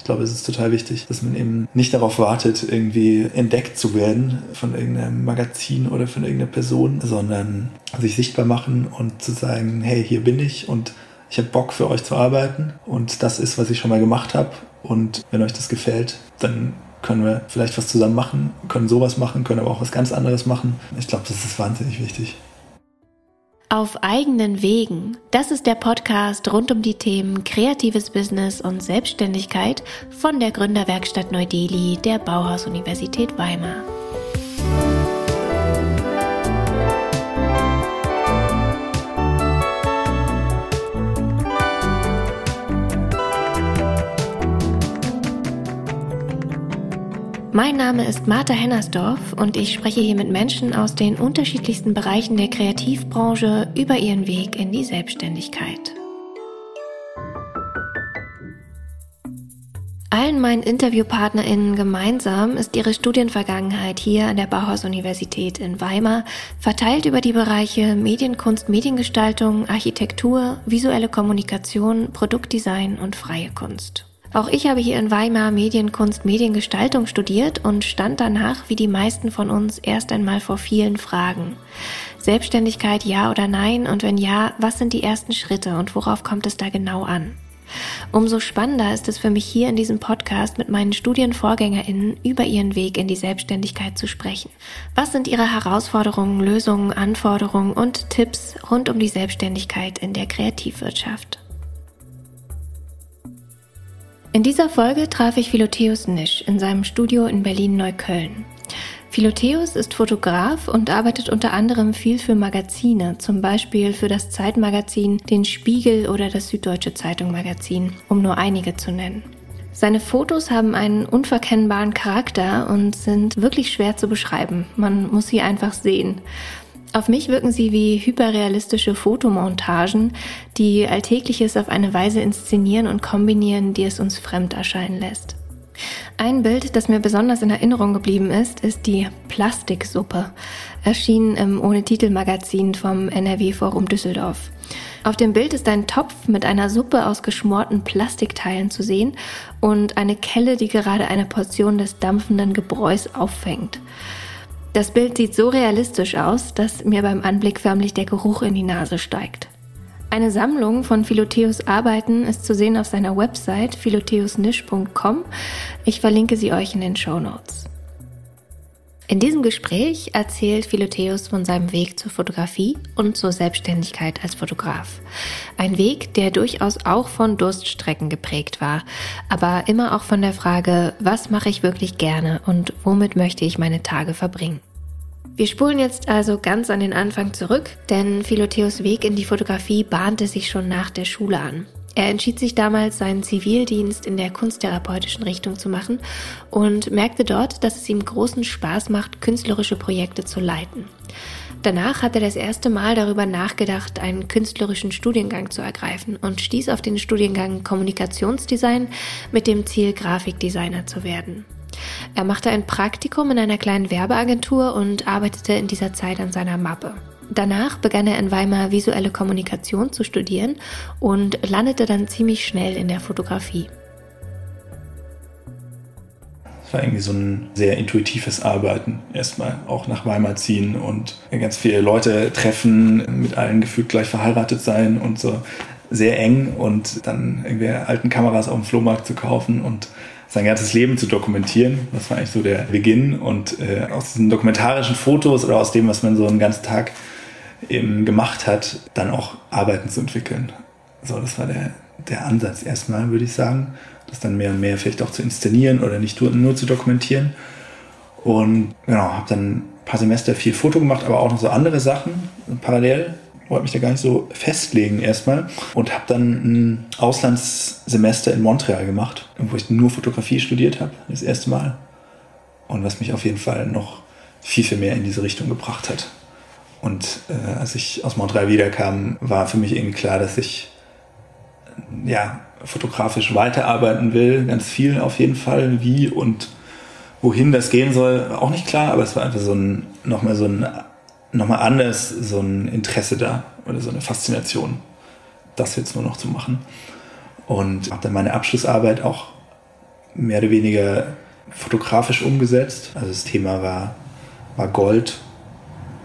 Ich glaube, es ist total wichtig, dass man eben nicht darauf wartet, irgendwie entdeckt zu werden von irgendeinem Magazin oder von irgendeiner Person, sondern sich sichtbar machen und zu sagen, hey, hier bin ich und ich habe Bock für euch zu arbeiten und das ist, was ich schon mal gemacht habe. Und wenn euch das gefällt, dann können wir vielleicht was zusammen machen, können sowas machen, können aber auch was ganz anderes machen. Ich glaube, das ist wahnsinnig wichtig. Auf eigenen Wegen. Das ist der Podcast rund um die Themen kreatives Business und Selbstständigkeit von der Gründerwerkstatt Neu-Delhi der Bauhaus-Universität Weimar. Mein Name ist Martha Hennersdorf und ich spreche hier mit Menschen aus den unterschiedlichsten Bereichen der Kreativbranche über ihren Weg in die Selbstständigkeit. Allen meinen InterviewpartnerInnen gemeinsam ist ihre Studienvergangenheit hier an der Bauhaus-Universität in Weimar verteilt über die Bereiche Medienkunst, Mediengestaltung, Architektur, visuelle Kommunikation, Produktdesign und freie Kunst. Auch ich habe hier in Weimar Medienkunst, Mediengestaltung studiert und stand danach, wie die meisten von uns, erst einmal vor vielen Fragen. Selbstständigkeit ja oder nein und wenn ja, was sind die ersten Schritte und worauf kommt es da genau an? Umso spannender ist es für mich hier in diesem Podcast mit meinen Studienvorgängerinnen über ihren Weg in die Selbstständigkeit zu sprechen. Was sind ihre Herausforderungen, Lösungen, Anforderungen und Tipps rund um die Selbstständigkeit in der Kreativwirtschaft? In dieser Folge traf ich Philotheus Nisch in seinem Studio in Berlin-Neukölln. Philotheus ist Fotograf und arbeitet unter anderem viel für Magazine, zum Beispiel für das Zeitmagazin, den Spiegel oder das Süddeutsche Zeitung Magazin, um nur einige zu nennen. Seine Fotos haben einen unverkennbaren Charakter und sind wirklich schwer zu beschreiben. Man muss sie einfach sehen. Auf mich wirken sie wie hyperrealistische Fotomontagen, die Alltägliches auf eine Weise inszenieren und kombinieren, die es uns fremd erscheinen lässt. Ein Bild, das mir besonders in Erinnerung geblieben ist, ist die Plastiksuppe, erschienen im Ohne Titel Magazin vom NRW Forum Düsseldorf. Auf dem Bild ist ein Topf mit einer Suppe aus geschmorten Plastikteilen zu sehen und eine Kelle, die gerade eine Portion des dampfenden Gebräus auffängt. Das Bild sieht so realistisch aus, dass mir beim Anblick förmlich der Geruch in die Nase steigt. Eine Sammlung von Philotheus Arbeiten ist zu sehen auf seiner Website philotheusnisch.com. Ich verlinke sie euch in den Show Notes. In diesem Gespräch erzählt Philotheus von seinem Weg zur Fotografie und zur Selbstständigkeit als Fotograf. Ein Weg, der durchaus auch von Durststrecken geprägt war, aber immer auch von der Frage, was mache ich wirklich gerne und womit möchte ich meine Tage verbringen. Wir spulen jetzt also ganz an den Anfang zurück, denn Philotheus Weg in die Fotografie bahnte sich schon nach der Schule an. Er entschied sich damals, seinen Zivildienst in der kunsttherapeutischen Richtung zu machen und merkte dort, dass es ihm großen Spaß macht, künstlerische Projekte zu leiten. Danach hat er das erste Mal darüber nachgedacht, einen künstlerischen Studiengang zu ergreifen und stieß auf den Studiengang Kommunikationsdesign mit dem Ziel, Grafikdesigner zu werden. Er machte ein Praktikum in einer kleinen Werbeagentur und arbeitete in dieser Zeit an seiner Mappe. Danach begann er in Weimar visuelle Kommunikation zu studieren und landete dann ziemlich schnell in der Fotografie. Es war irgendwie so ein sehr intuitives Arbeiten. Erstmal auch nach Weimar ziehen und ganz viele Leute treffen, mit allen gefühlt gleich verheiratet sein und so sehr eng und dann irgendwie alten Kameras auf dem Flohmarkt zu kaufen und sein ganzes Leben zu dokumentieren. Das war eigentlich so der Beginn. Und äh, aus diesen dokumentarischen Fotos oder aus dem, was man so einen ganzen Tag eben gemacht hat, dann auch Arbeiten zu entwickeln. So, das war der, der Ansatz erstmal, würde ich sagen. Das dann mehr und mehr vielleicht auch zu inszenieren oder nicht nur, zu dokumentieren. Und genau, habe dann ein paar Semester viel Foto gemacht, aber auch noch so andere Sachen parallel. Wollte mich da gar nicht so festlegen erstmal. Und habe dann ein Auslandssemester in Montreal gemacht, wo ich nur Fotografie studiert habe, das erste Mal. Und was mich auf jeden Fall noch viel, viel mehr in diese Richtung gebracht hat. Und äh, als ich aus Montreal wiederkam, war für mich irgendwie klar, dass ich ja, fotografisch weiterarbeiten will. Ganz viel auf jeden Fall. Wie und wohin das gehen soll, auch nicht klar, aber es war einfach so ein, nochmal so ein, nochmal anders, so ein Interesse da oder so eine Faszination, das jetzt nur noch zu machen. Und habe dann meine Abschlussarbeit auch mehr oder weniger fotografisch umgesetzt. Also das Thema war, war Gold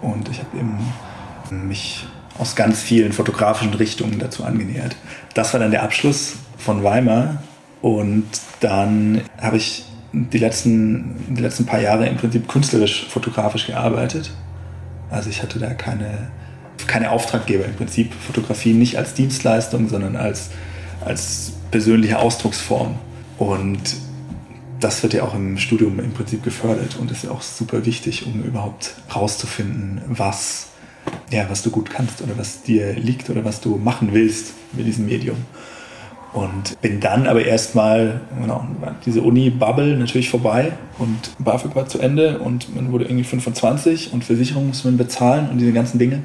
und ich habe mich aus ganz vielen fotografischen Richtungen dazu angenähert. Das war dann der Abschluss von Weimar und dann habe ich die letzten, die letzten paar Jahre im Prinzip künstlerisch fotografisch gearbeitet. Also ich hatte da keine, keine Auftraggeber im Prinzip. Fotografie nicht als Dienstleistung, sondern als, als persönliche Ausdrucksform. Und das wird ja auch im Studium im Prinzip gefördert und ist ja auch super wichtig, um überhaupt rauszufinden, was, ja, was du gut kannst oder was dir liegt oder was du machen willst mit diesem Medium. Und bin dann aber erstmal, genau, diese Uni-Bubble natürlich vorbei und BAföG war zu Ende und man wurde irgendwie 25 und Versicherung muss man bezahlen und diese ganzen Dinge.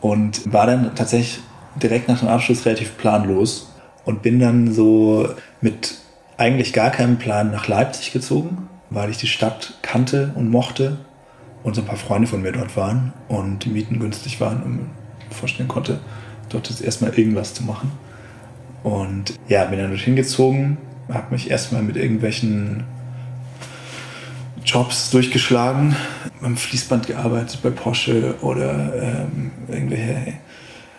Und war dann tatsächlich direkt nach dem Abschluss relativ planlos und bin dann so mit eigentlich gar keinem Plan nach Leipzig gezogen, weil ich die Stadt kannte und mochte und so ein paar Freunde von mir dort waren und die Mieten günstig waren und mir vorstellen konnte, dort jetzt erstmal irgendwas zu machen. Und ja, bin dann dorthin gezogen, habe mich erstmal mit irgendwelchen Jobs durchgeschlagen, am Fließband gearbeitet bei Porsche oder ähm, irgendwelche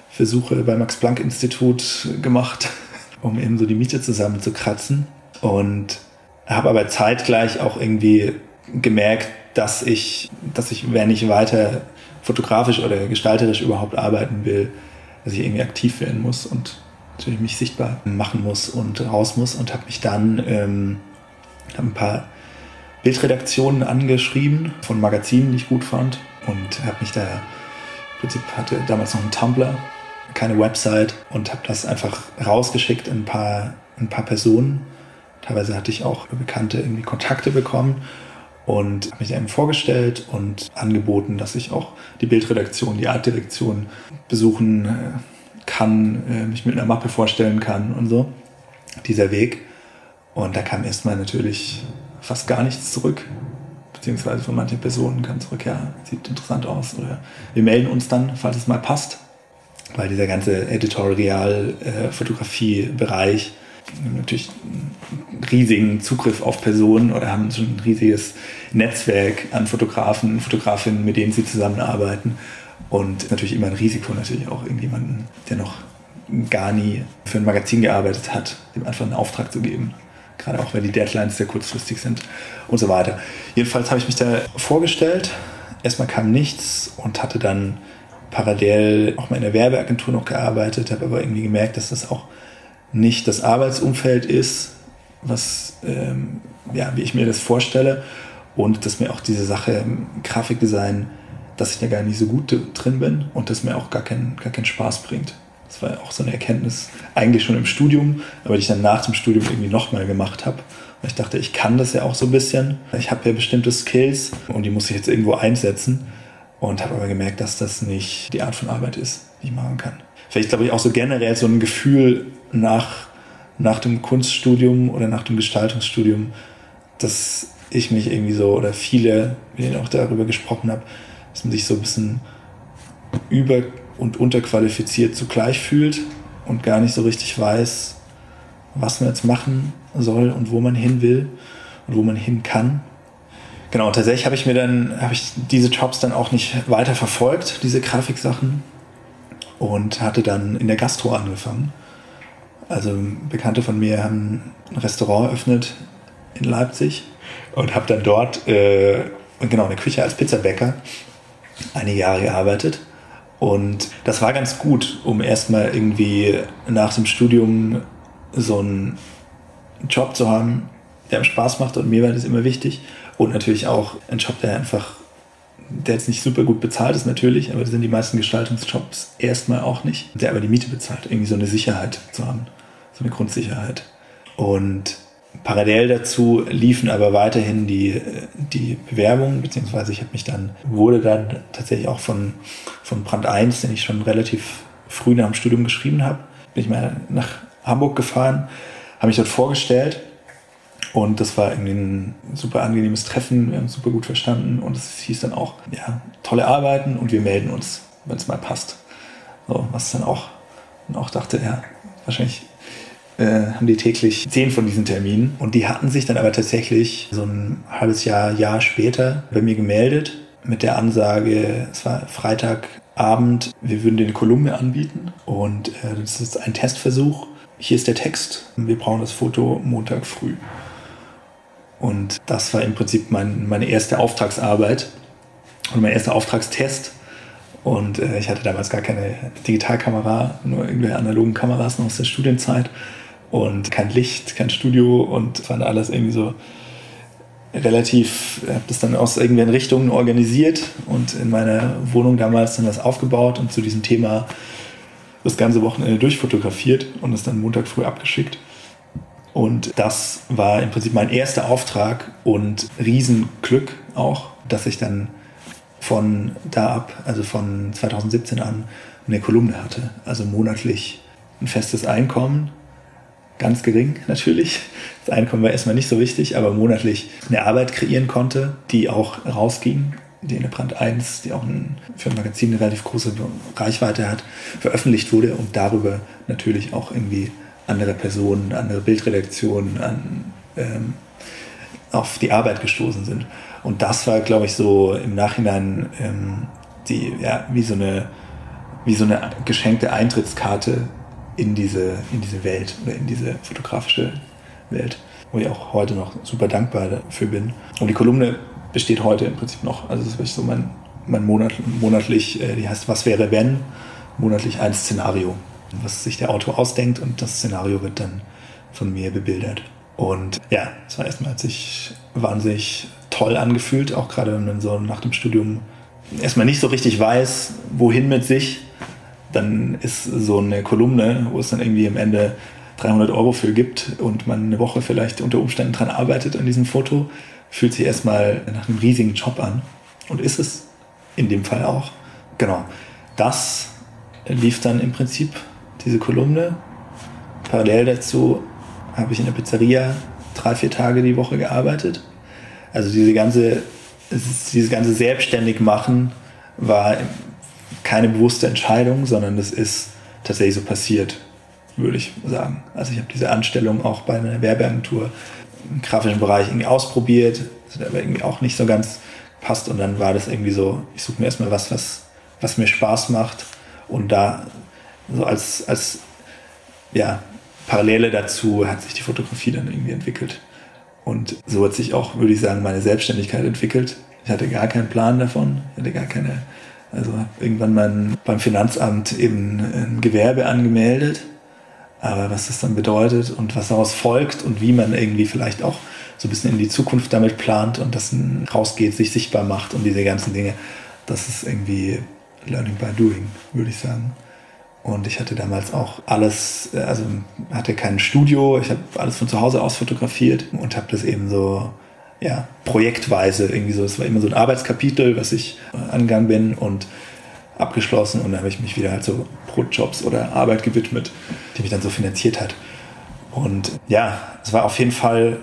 Versuche beim Max-Planck-Institut gemacht, um eben so die Miete zusammenzukratzen. Und habe aber zeitgleich auch irgendwie gemerkt, dass ich, dass ich, wenn ich weiter fotografisch oder gestalterisch überhaupt arbeiten will, dass ich irgendwie aktiv werden muss und natürlich mich sichtbar machen muss und raus muss und habe mich dann ähm, hab ein paar Bildredaktionen angeschrieben von Magazinen, die ich gut fand und habe mich da im Prinzip hatte damals noch einen Tumblr, keine Website und habe das einfach rausgeschickt in ein paar, ein paar Personen Teilweise hatte ich auch Bekannte irgendwie Kontakte bekommen und habe mich einem vorgestellt und angeboten, dass ich auch die Bildredaktion, die Artdirektion besuchen äh, kann, äh, mich mit einer Mappe vorstellen kann und so. Dieser Weg. Und da kam erstmal natürlich fast gar nichts zurück. Beziehungsweise von manchen Personen kam zurück, ja, sieht interessant aus. Oder wir melden uns dann, falls es mal passt. Weil dieser ganze Editorial-Fotografie-Bereich äh, natürlich einen riesigen Zugriff auf Personen oder haben schon ein riesiges Netzwerk an Fotografen, Fotografinnen, mit denen sie zusammenarbeiten. Und natürlich immer ein Risiko, natürlich auch irgendjemanden, der noch gar nie für ein Magazin gearbeitet hat, dem einfach einen Auftrag zu geben. Gerade auch, wenn die Deadlines sehr kurzfristig sind und so weiter. Jedenfalls habe ich mich da vorgestellt. Erstmal kam nichts und hatte dann parallel auch mal in der Werbeagentur noch gearbeitet, habe aber irgendwie gemerkt, dass das auch nicht das Arbeitsumfeld ist, was, ähm, ja, wie ich mir das vorstelle. Und dass mir auch diese Sache Grafikdesign, dass ich da gar nicht so gut drin bin und dass mir auch gar, kein, gar keinen Spaß bringt. Das war auch so eine Erkenntnis, eigentlich schon im Studium, aber die ich dann nach dem Studium irgendwie nochmal gemacht habe. Weil ich dachte, ich kann das ja auch so ein bisschen. Ich habe ja bestimmte Skills und die muss ich jetzt irgendwo einsetzen. Und habe aber gemerkt, dass das nicht die Art von Arbeit ist, die ich machen kann. Vielleicht glaube ich auch so generell so ein Gefühl nach, nach dem Kunststudium oder nach dem Gestaltungsstudium, dass ich mich irgendwie so, oder viele, mit denen auch darüber gesprochen habe, dass man sich so ein bisschen über- und unterqualifiziert zugleich fühlt und gar nicht so richtig weiß, was man jetzt machen soll und wo man hin will und wo man hin kann. Genau, tatsächlich habe ich mir dann, habe ich diese Jobs dann auch nicht weiter verfolgt, diese Grafiksachen, und hatte dann in der Gastro angefangen also Bekannte von mir haben ein Restaurant eröffnet in Leipzig und habe dann dort äh, genau eine Küche als Pizzabäcker einige Jahre gearbeitet. Und das war ganz gut, um erstmal irgendwie nach dem Studium so einen Job zu haben, der einem Spaß macht und mir war das immer wichtig. Und natürlich auch ein Job, der einfach, der jetzt nicht super gut bezahlt ist natürlich, aber das sind die meisten Gestaltungsjobs erstmal auch nicht, der aber die Miete bezahlt, irgendwie so eine Sicherheit zu haben so eine Grundsicherheit. Und parallel dazu liefen aber weiterhin die, die Bewerbungen, beziehungsweise ich habe mich dann, wurde dann tatsächlich auch von, von Brand 1, den ich schon relativ früh nach dem Studium geschrieben habe, bin ich mal nach Hamburg gefahren, habe mich dort vorgestellt und das war irgendwie ein super angenehmes Treffen, wir haben super gut verstanden und es hieß dann auch, ja, tolle Arbeiten und wir melden uns, wenn es mal passt. So, was dann auch, und auch dachte, ja, wahrscheinlich äh, haben die täglich zehn von diesen Terminen. Und die hatten sich dann aber tatsächlich so ein halbes Jahr, Jahr später bei mir gemeldet mit der Ansage, es war Freitagabend, wir würden den Kolumne anbieten und äh, das ist ein Testversuch. Hier ist der Text, wir brauchen das Foto Montag früh. Und das war im Prinzip mein, meine erste Auftragsarbeit und mein erster Auftragstest. Und äh, ich hatte damals gar keine Digitalkamera, nur irgendwelche analogen Kameras noch aus der Studienzeit und kein Licht, kein Studio und war alles irgendwie so relativ, habe das dann aus irgendwelchen Richtungen organisiert und in meiner Wohnung damals dann das aufgebaut und zu diesem Thema das ganze Wochenende durchfotografiert und es dann Montag früh abgeschickt. Und das war im Prinzip mein erster Auftrag und Riesenglück auch, dass ich dann von da ab, also von 2017 an, eine Kolumne hatte. Also monatlich ein festes Einkommen. Ganz gering natürlich. Das Einkommen war erstmal nicht so wichtig, aber monatlich eine Arbeit kreieren konnte, die auch rausging. Die in der Brand 1, die auch ein, für ein Magazin eine relativ große Reichweite hat, veröffentlicht wurde und darüber natürlich auch irgendwie andere Personen, andere Bildredaktionen an, ähm, auf die Arbeit gestoßen sind. Und das war, glaube ich, so im Nachhinein ähm, die, ja, wie so eine, wie so eine geschenkte Eintrittskarte in diese, in diese Welt oder in diese fotografische Welt, wo ich auch heute noch super dankbar dafür bin. Und die Kolumne besteht heute im Prinzip noch. Also das ist so mein, mein Monat, monatlich, äh, die heißt Was wäre wenn? Monatlich ein Szenario, was sich der Autor ausdenkt und das Szenario wird dann von mir bebildert. Und ja, es war erstmal, hat sich wahnsinnig toll angefühlt, auch gerade wenn man so nach dem Studium erstmal nicht so richtig weiß, wohin mit sich. Dann ist so eine Kolumne, wo es dann irgendwie am Ende 300 Euro für gibt und man eine Woche vielleicht unter Umständen dran arbeitet an diesem Foto, fühlt sich erstmal nach einem riesigen Job an. Und ist es in dem Fall auch. Genau. Das lief dann im Prinzip, diese Kolumne. Parallel dazu habe ich in der Pizzeria drei, vier Tage die Woche gearbeitet. Also diese ganze, dieses ganze selbstständig machen war keine bewusste Entscheidung, sondern das ist tatsächlich so passiert, würde ich sagen. Also ich habe diese Anstellung auch bei einer Werbeagentur im grafischen Bereich irgendwie ausprobiert, das hat aber irgendwie auch nicht so ganz passt und dann war das irgendwie so, ich suche mir erstmal was, was, was mir Spaß macht und da so als, als ja, Parallele dazu hat sich die Fotografie dann irgendwie entwickelt. Und so hat sich auch, würde ich sagen, meine Selbstständigkeit entwickelt. Ich hatte gar keinen Plan davon. Ich hatte gar keine, also irgendwann mal beim Finanzamt eben ein Gewerbe angemeldet. Aber was das dann bedeutet und was daraus folgt und wie man irgendwie vielleicht auch so ein bisschen in die Zukunft damit plant und das rausgeht, sich sichtbar macht und diese ganzen Dinge, das ist irgendwie Learning by Doing, würde ich sagen. Und ich hatte damals auch alles, äh, also hatte kein Studio, ich habe alles von zu Hause aus fotografiert und habe das eben so, ja, projektweise irgendwie so. Es war immer so ein Arbeitskapitel, was ich äh, angegangen bin und abgeschlossen und dann habe ich mich wieder halt so Brotjobs oder Arbeit gewidmet, die mich dann so finanziert hat. Und ja, es war auf jeden Fall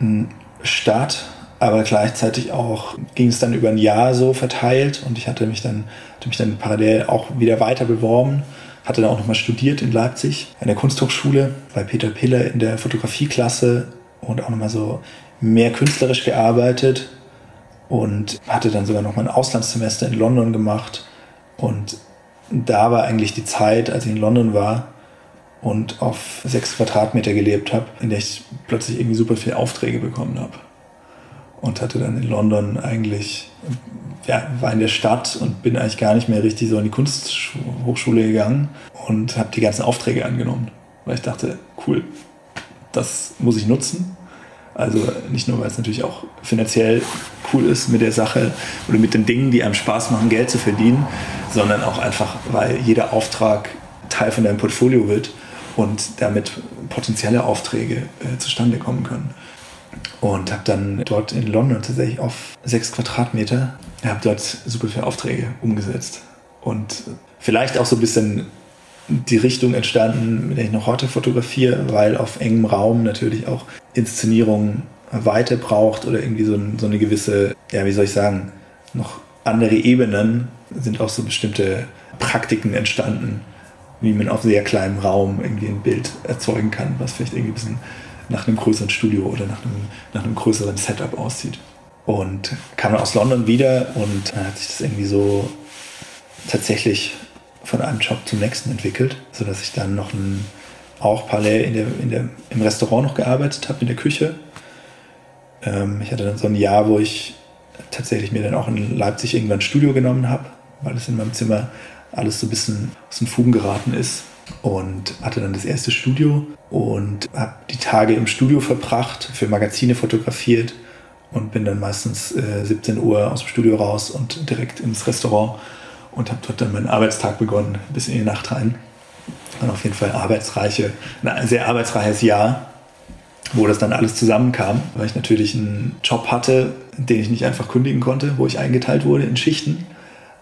ein Start, aber gleichzeitig auch ging es dann über ein Jahr so verteilt und ich hatte mich dann, hatte mich dann parallel auch wieder weiter beworben hatte dann auch nochmal studiert in Leipzig an der Kunsthochschule bei Peter Piller in der Fotografieklasse und auch nochmal so mehr künstlerisch gearbeitet und hatte dann sogar nochmal ein Auslandssemester in London gemacht und da war eigentlich die Zeit, als ich in London war und auf sechs Quadratmeter gelebt habe, in der ich plötzlich irgendwie super viele Aufträge bekommen habe und hatte dann in London eigentlich ja, war in der Stadt und bin eigentlich gar nicht mehr richtig so in die Kunsthochschule gegangen und habe die ganzen Aufträge angenommen, weil ich dachte, cool, das muss ich nutzen. Also nicht nur, weil es natürlich auch finanziell cool ist, mit der Sache oder mit den Dingen, die einem Spaß machen, Geld zu verdienen, sondern auch einfach, weil jeder Auftrag Teil von deinem Portfolio wird und damit potenzielle Aufträge äh, zustande kommen können. Und habe dann dort in London tatsächlich auf sechs Quadratmeter, habe dort super viele Aufträge umgesetzt. Und vielleicht auch so ein bisschen die Richtung entstanden, mit der ich noch heute fotografiere, weil auf engem Raum natürlich auch Inszenierung weiter braucht oder irgendwie so, so eine gewisse, ja, wie soll ich sagen, noch andere Ebenen sind auch so bestimmte Praktiken entstanden, wie man auf sehr kleinem Raum irgendwie ein Bild erzeugen kann, was vielleicht irgendwie ein bisschen nach einem größeren Studio oder nach einem, nach einem größeren Setup aussieht. Und kam aus London wieder und hat sich das irgendwie so tatsächlich von einem Job zum nächsten entwickelt, sodass ich dann noch ein, auch parallel in der, in der, im Restaurant noch gearbeitet habe, in der Küche. Ähm, ich hatte dann so ein Jahr, wo ich tatsächlich mir dann auch in Leipzig irgendwann ein Studio genommen habe, weil es in meinem Zimmer alles so ein bisschen aus den Fugen geraten ist und hatte dann das erste Studio und habe die Tage im Studio verbracht, für Magazine fotografiert und bin dann meistens äh, 17 Uhr aus dem Studio raus und direkt ins Restaurant und habe dort dann meinen Arbeitstag begonnen, bis in die Nacht rein. Dann auf jeden Fall arbeitsreiche, ein sehr arbeitsreiches Jahr, wo das dann alles zusammenkam, weil ich natürlich einen Job hatte, den ich nicht einfach kündigen konnte, wo ich eingeteilt wurde in Schichten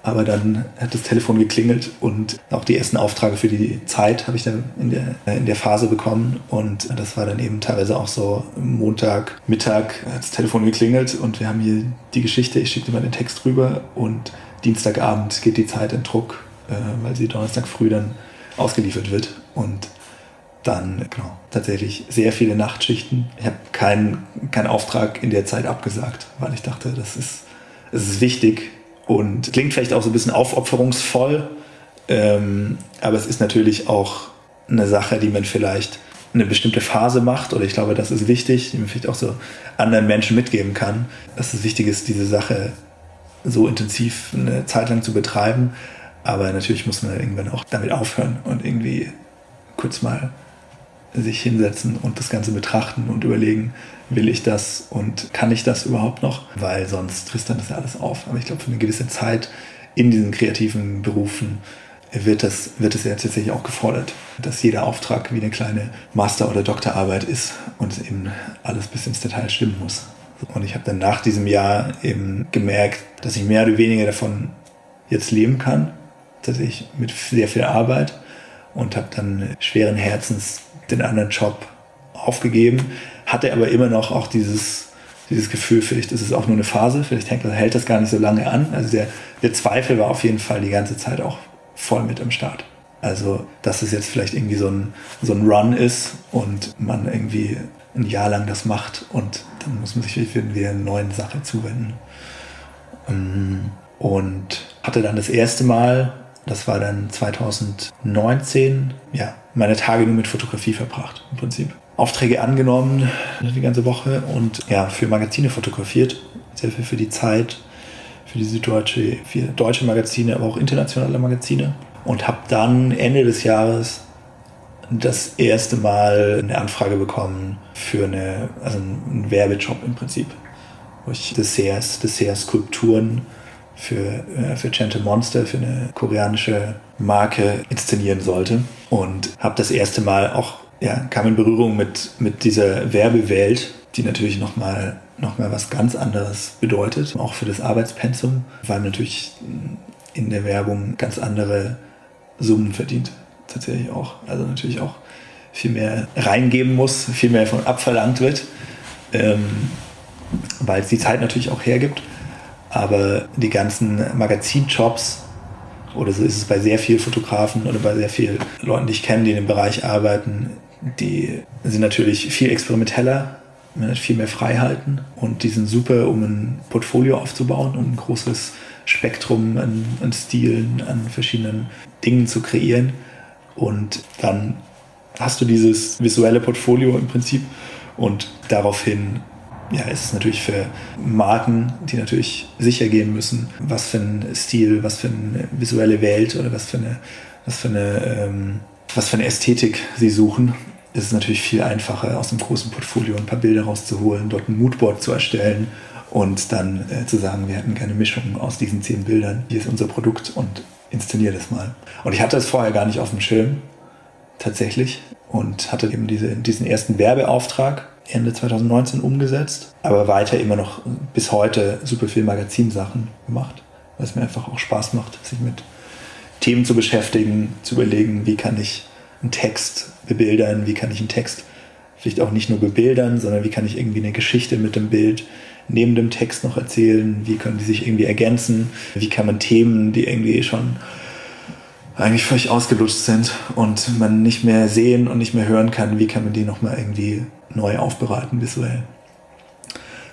aber dann hat das Telefon geklingelt und auch die ersten Aufträge für die Zeit habe ich dann in der, in der Phase bekommen. Und das war dann eben teilweise auch so Montag, Mittag hat das Telefon geklingelt und wir haben hier die Geschichte, ich schicke mal den Text rüber und Dienstagabend geht die Zeit in Druck, äh, weil sie Donnerstag früh dann ausgeliefert wird. Und dann genau, tatsächlich sehr viele Nachtschichten. Ich habe keinen kein Auftrag in der Zeit abgesagt, weil ich dachte, das ist, es ist wichtig, und klingt vielleicht auch so ein bisschen aufopferungsvoll, ähm, aber es ist natürlich auch eine Sache, die man vielleicht eine bestimmte Phase macht, oder ich glaube, das ist wichtig, die man vielleicht auch so anderen Menschen mitgeben kann, dass es wichtig ist, diese Sache so intensiv eine Zeit lang zu betreiben. Aber natürlich muss man irgendwann auch damit aufhören und irgendwie kurz mal sich hinsetzen und das Ganze betrachten und überlegen, will ich das und kann ich das überhaupt noch? Weil sonst frisst dann das ja alles auf. Aber ich glaube, für eine gewisse Zeit in diesen kreativen Berufen wird das, wird es ja tatsächlich auch gefordert, dass jeder Auftrag wie eine kleine Master- oder Doktorarbeit ist und eben alles bis ins Detail stimmen muss. Und ich habe dann nach diesem Jahr eben gemerkt, dass ich mehr oder weniger davon jetzt leben kann, dass ich mit sehr viel Arbeit und habe dann schweren Herzens den anderen Job aufgegeben, hatte aber immer noch auch dieses, dieses Gefühl, vielleicht ist es auch nur eine Phase, vielleicht hält das gar nicht so lange an. Also der, der Zweifel war auf jeden Fall die ganze Zeit auch voll mit am Start. Also, dass es jetzt vielleicht irgendwie so ein, so ein Run ist und man irgendwie ein Jahr lang das macht und dann muss man sich wieder einer neuen Sache zuwenden. Ähm, und hatte dann das erste Mal, das war dann 2019, ja, meine Tage nur mit Fotografie verbracht im Prinzip. Aufträge angenommen die ganze Woche und ja, für Magazine fotografiert. Sehr viel für die Zeit, für die Süddeutsche, für deutsche Magazine, aber auch internationale Magazine. Und habe dann Ende des Jahres das erste Mal eine Anfrage bekommen für eine, also einen Werbejob im Prinzip, wo ich Desserts, Dessert-Skulpturen für, äh, für Gentle Monster, für eine koreanische Marke inszenieren sollte. Und habe das erste Mal auch ja, kam in Berührung mit, mit dieser Werbewelt, die natürlich nochmal noch mal was ganz anderes bedeutet, auch für das Arbeitspensum, weil man natürlich in der Werbung ganz andere Summen verdient, tatsächlich auch. Also natürlich auch viel mehr reingeben muss, viel mehr von abverlangt wird, ähm, weil es die Zeit natürlich auch hergibt. Aber die ganzen Magazinjobs, oder so ist es bei sehr vielen Fotografen oder bei sehr vielen Leuten, die ich kenne, die in dem Bereich arbeiten, die sind natürlich viel experimenteller, man hat viel mehr Freiheiten und die sind super, um ein Portfolio aufzubauen, um ein großes Spektrum an, an Stilen, an verschiedenen Dingen zu kreieren. Und dann hast du dieses visuelle Portfolio im Prinzip und daraufhin ja, ist es natürlich für Marken, die natürlich sicher gehen müssen, was für ein Stil, was für eine visuelle Welt oder was für eine, was für eine, ähm, was für eine Ästhetik sie suchen ist es natürlich viel einfacher, aus einem großen Portfolio ein paar Bilder rauszuholen, dort ein Moodboard zu erstellen und dann äh, zu sagen, wir hätten gerne Mischung aus diesen zehn Bildern. Hier ist unser Produkt und inszeniere das mal. Und ich hatte es vorher gar nicht auf dem Schirm, tatsächlich, und hatte eben diese, diesen ersten Werbeauftrag Ende 2019 umgesetzt, aber weiter immer noch bis heute super viel Magazinsachen gemacht, weil es mir einfach auch Spaß macht, sich mit Themen zu beschäftigen, zu überlegen, wie kann ich einen Text bebildern, wie kann ich einen Text vielleicht auch nicht nur bebildern, sondern wie kann ich irgendwie eine Geschichte mit dem Bild neben dem Text noch erzählen, wie können die sich irgendwie ergänzen, wie kann man Themen, die irgendwie schon eigentlich völlig ausgelutscht sind und man nicht mehr sehen und nicht mehr hören kann, wie kann man die nochmal irgendwie neu aufbereiten visuell.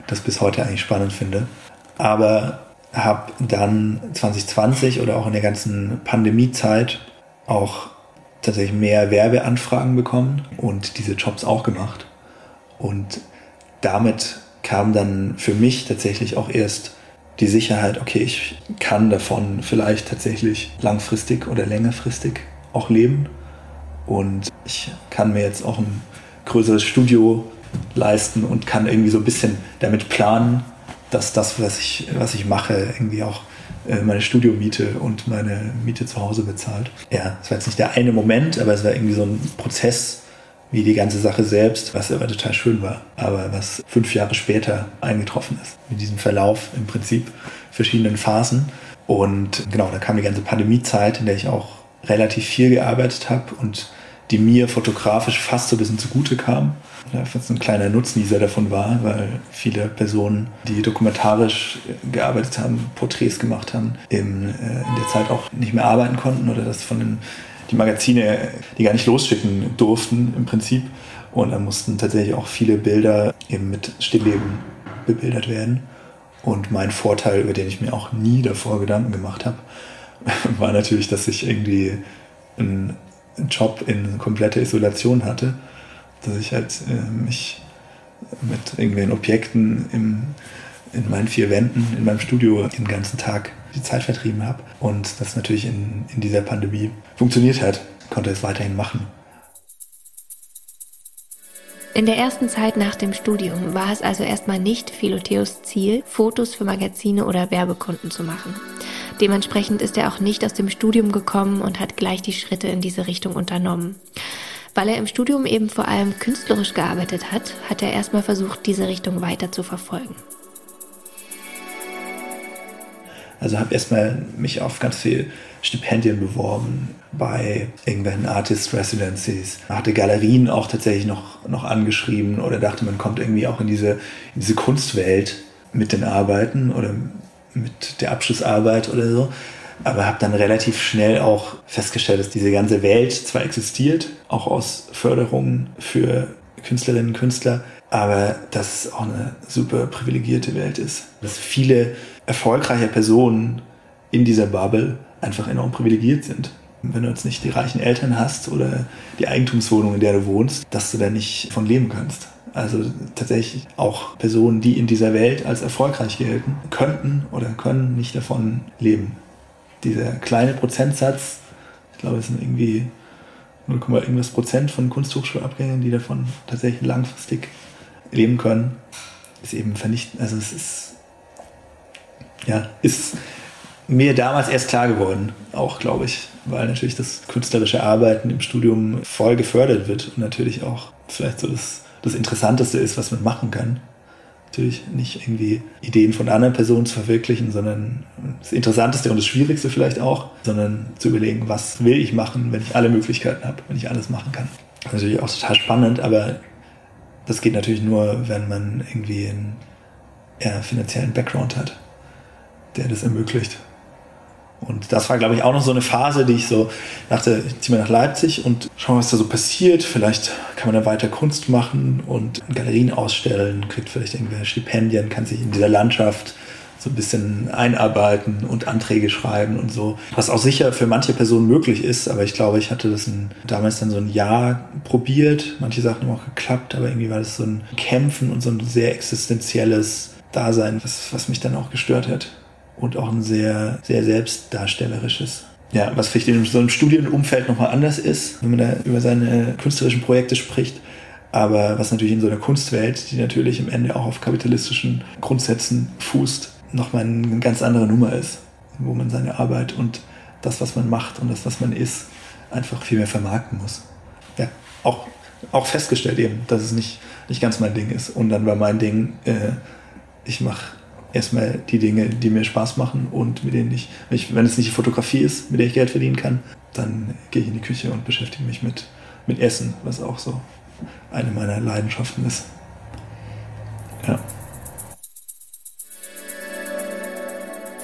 Das bis heute eigentlich spannend finde. Aber habe dann 2020 oder auch in der ganzen Pandemiezeit auch tatsächlich mehr Werbeanfragen bekommen und diese Jobs auch gemacht. Und damit kam dann für mich tatsächlich auch erst die Sicherheit, okay, ich kann davon vielleicht tatsächlich langfristig oder längerfristig auch leben. Und ich kann mir jetzt auch ein größeres Studio leisten und kann irgendwie so ein bisschen damit planen, dass das, was ich, was ich mache, irgendwie auch äh, meine Studiomiete und meine Miete zu Hause bezahlt. Ja, es war jetzt nicht der eine Moment, aber es war irgendwie so ein Prozess, wie die ganze Sache selbst, was aber total schön war, aber was fünf Jahre später eingetroffen ist. Mit diesem Verlauf im Prinzip verschiedenen Phasen. Und genau, da kam die ganze Pandemiezeit, in der ich auch relativ viel gearbeitet habe und die mir fotografisch fast so ein bisschen zugute kam. Fast ein kleiner Nutznießer davon war, weil viele Personen, die dokumentarisch gearbeitet haben, Porträts gemacht haben, in, äh, in der Zeit auch nicht mehr arbeiten konnten oder das von den die Magazine, die gar nicht losschicken durften im Prinzip. Und dann mussten tatsächlich auch viele Bilder eben mit Stillleben bebildert werden. Und mein Vorteil, über den ich mir auch nie davor Gedanken gemacht habe, war natürlich, dass ich irgendwie einen Job in kompletter Isolation hatte. Dass ich halt äh, mich mit irgendwelchen Objekten im, in meinen vier Wänden, in meinem Studio den ganzen Tag die Zeit vertrieben habe. Und das natürlich in, in dieser Pandemie funktioniert hat, konnte es weiterhin machen. In der ersten Zeit nach dem Studium war es also erstmal nicht Philotheos Ziel, Fotos für Magazine oder Werbekunden zu machen. Dementsprechend ist er auch nicht aus dem Studium gekommen und hat gleich die Schritte in diese Richtung unternommen. Weil er im Studium eben vor allem künstlerisch gearbeitet hat, hat er erstmal versucht, diese Richtung weiter zu verfolgen. Also habe erstmal mich auf ganz viele Stipendien beworben bei irgendwelchen Artist Residencies. Hatte Galerien auch tatsächlich noch, noch angeschrieben oder dachte, man kommt irgendwie auch in diese, in diese Kunstwelt mit den Arbeiten oder mit der Abschlussarbeit oder so. Aber habe dann relativ schnell auch festgestellt, dass diese ganze Welt zwar existiert, auch aus Förderungen für Künstlerinnen und Künstler, aber dass es auch eine super privilegierte Welt ist. Dass viele erfolgreiche Personen in dieser Bubble einfach enorm privilegiert sind. Wenn du jetzt nicht die reichen Eltern hast oder die Eigentumswohnung, in der du wohnst, dass du da nicht von leben kannst. Also tatsächlich auch Personen, die in dieser Welt als erfolgreich gelten, könnten oder können nicht davon leben. Dieser kleine Prozentsatz, ich glaube, es sind irgendwie 0, irgendwas Prozent von Kunsthochschulabgängern, die davon tatsächlich langfristig leben können, ist eben vernichtend. Also es ist ja, ist mir damals erst klar geworden, auch glaube ich, weil natürlich das künstlerische Arbeiten im Studium voll gefördert wird und natürlich auch vielleicht so das, das Interessanteste ist, was man machen kann. Natürlich nicht irgendwie Ideen von anderen Personen zu verwirklichen, sondern das Interessanteste und das Schwierigste vielleicht auch, sondern zu überlegen, was will ich machen, wenn ich alle Möglichkeiten habe, wenn ich alles machen kann. Das ist natürlich auch total spannend, aber das geht natürlich nur, wenn man irgendwie einen finanziellen Background hat der das ermöglicht. Und das war, glaube ich, auch noch so eine Phase, die ich so dachte, ich ziehe mal nach Leipzig und schaue, was da so passiert. Vielleicht kann man da weiter Kunst machen und Galerien ausstellen, kriegt vielleicht irgendwelche Stipendien, kann sich in dieser Landschaft so ein bisschen einarbeiten und Anträge schreiben und so. Was auch sicher für manche Personen möglich ist, aber ich glaube, ich hatte das ein, damals dann so ein Jahr probiert. Manche Sachen haben auch geklappt, aber irgendwie war das so ein Kämpfen und so ein sehr existenzielles Dasein, was, was mich dann auch gestört hat und auch ein sehr, sehr selbstdarstellerisches. Ja, was vielleicht in so einem Studienumfeld nochmal anders ist, wenn man da über seine künstlerischen Projekte spricht. Aber was natürlich in so einer Kunstwelt, die natürlich im Ende auch auf kapitalistischen Grundsätzen fußt, nochmal eine ganz andere Nummer ist, wo man seine Arbeit und das, was man macht und das, was man ist, einfach viel mehr vermarkten muss. Ja, auch, auch festgestellt eben, dass es nicht, nicht ganz mein Ding ist. Und dann war mein Ding, äh, ich mache erstmal die Dinge, die mir Spaß machen und mit denen ich, wenn es nicht die Fotografie ist, mit der ich Geld verdienen kann, dann gehe ich in die Küche und beschäftige mich mit, mit Essen, was auch so eine meiner Leidenschaften ist. Ja.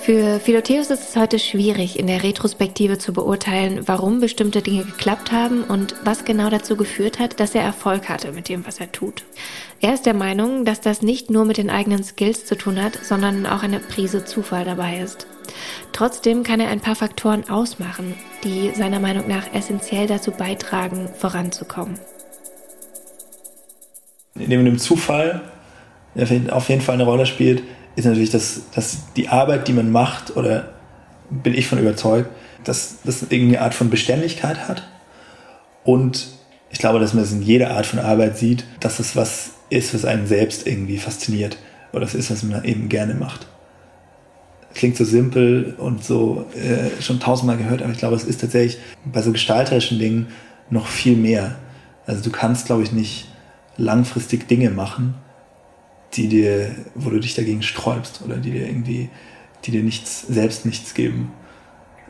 Für Philotheus ist es heute schwierig, in der Retrospektive zu beurteilen, warum bestimmte Dinge geklappt haben und was genau dazu geführt hat, dass er Erfolg hatte mit dem, was er tut. Er ist der Meinung, dass das nicht nur mit den eigenen Skills zu tun hat, sondern auch eine Prise Zufall dabei ist. Trotzdem kann er ein paar Faktoren ausmachen, die seiner Meinung nach essentiell dazu beitragen, voranzukommen. Neben dem Zufall, der auf jeden Fall eine Rolle spielt, ist natürlich, dass, dass die Arbeit, die man macht, oder bin ich von überzeugt, dass das irgendeine Art von Beständigkeit hat. Und ich glaube, dass man es in jeder Art von Arbeit sieht, dass es was ist, was einen selbst irgendwie fasziniert. Oder es ist, was man eben gerne macht. Klingt so simpel und so äh, schon tausendmal gehört, aber ich glaube, es ist tatsächlich bei so gestalterischen Dingen noch viel mehr. Also du kannst, glaube ich, nicht langfristig Dinge machen, die dir, wo du dich dagegen sträubst oder die dir irgendwie, die dir nichts, selbst nichts geben.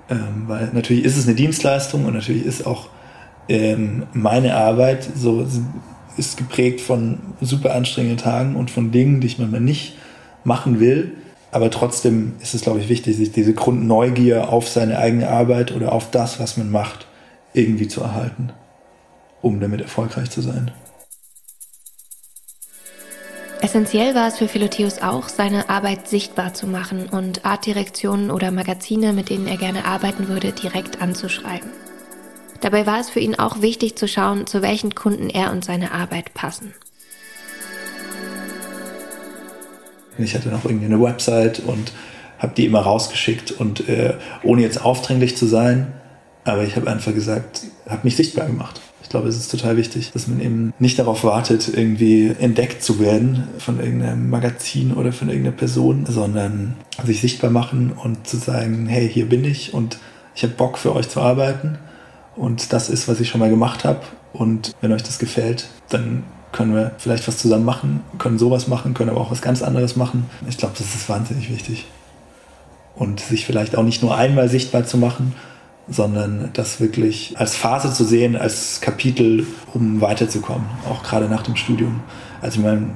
Ähm, weil natürlich ist es eine Dienstleistung und natürlich ist auch ähm, meine Arbeit so ist geprägt von super anstrengenden Tagen und von Dingen, die ich manchmal nicht machen will. Aber trotzdem ist es, glaube ich, wichtig, sich diese Grundneugier auf seine eigene Arbeit oder auf das, was man macht, irgendwie zu erhalten, um damit erfolgreich zu sein. Essentiell war es für Philotheus auch, seine Arbeit sichtbar zu machen und Artdirektionen oder Magazine, mit denen er gerne arbeiten würde, direkt anzuschreiben. Dabei war es für ihn auch wichtig zu schauen, zu welchen Kunden er und seine Arbeit passen. Ich hatte noch irgendwie eine Website und habe die immer rausgeschickt und äh, ohne jetzt aufdringlich zu sein, aber ich habe einfach gesagt, habe mich sichtbar gemacht. Ich glaube, es ist total wichtig, dass man eben nicht darauf wartet, irgendwie entdeckt zu werden von irgendeinem Magazin oder von irgendeiner Person, sondern sich sichtbar machen und zu sagen, hey, hier bin ich und ich habe Bock für euch zu arbeiten und das ist, was ich schon mal gemacht habe und wenn euch das gefällt, dann können wir vielleicht was zusammen machen, können sowas machen, können aber auch was ganz anderes machen. Ich glaube, das ist wahnsinnig wichtig. Und sich vielleicht auch nicht nur einmal sichtbar zu machen, sondern das wirklich als Phase zu sehen, als Kapitel, um weiterzukommen, auch gerade nach dem Studium. Also ich meine,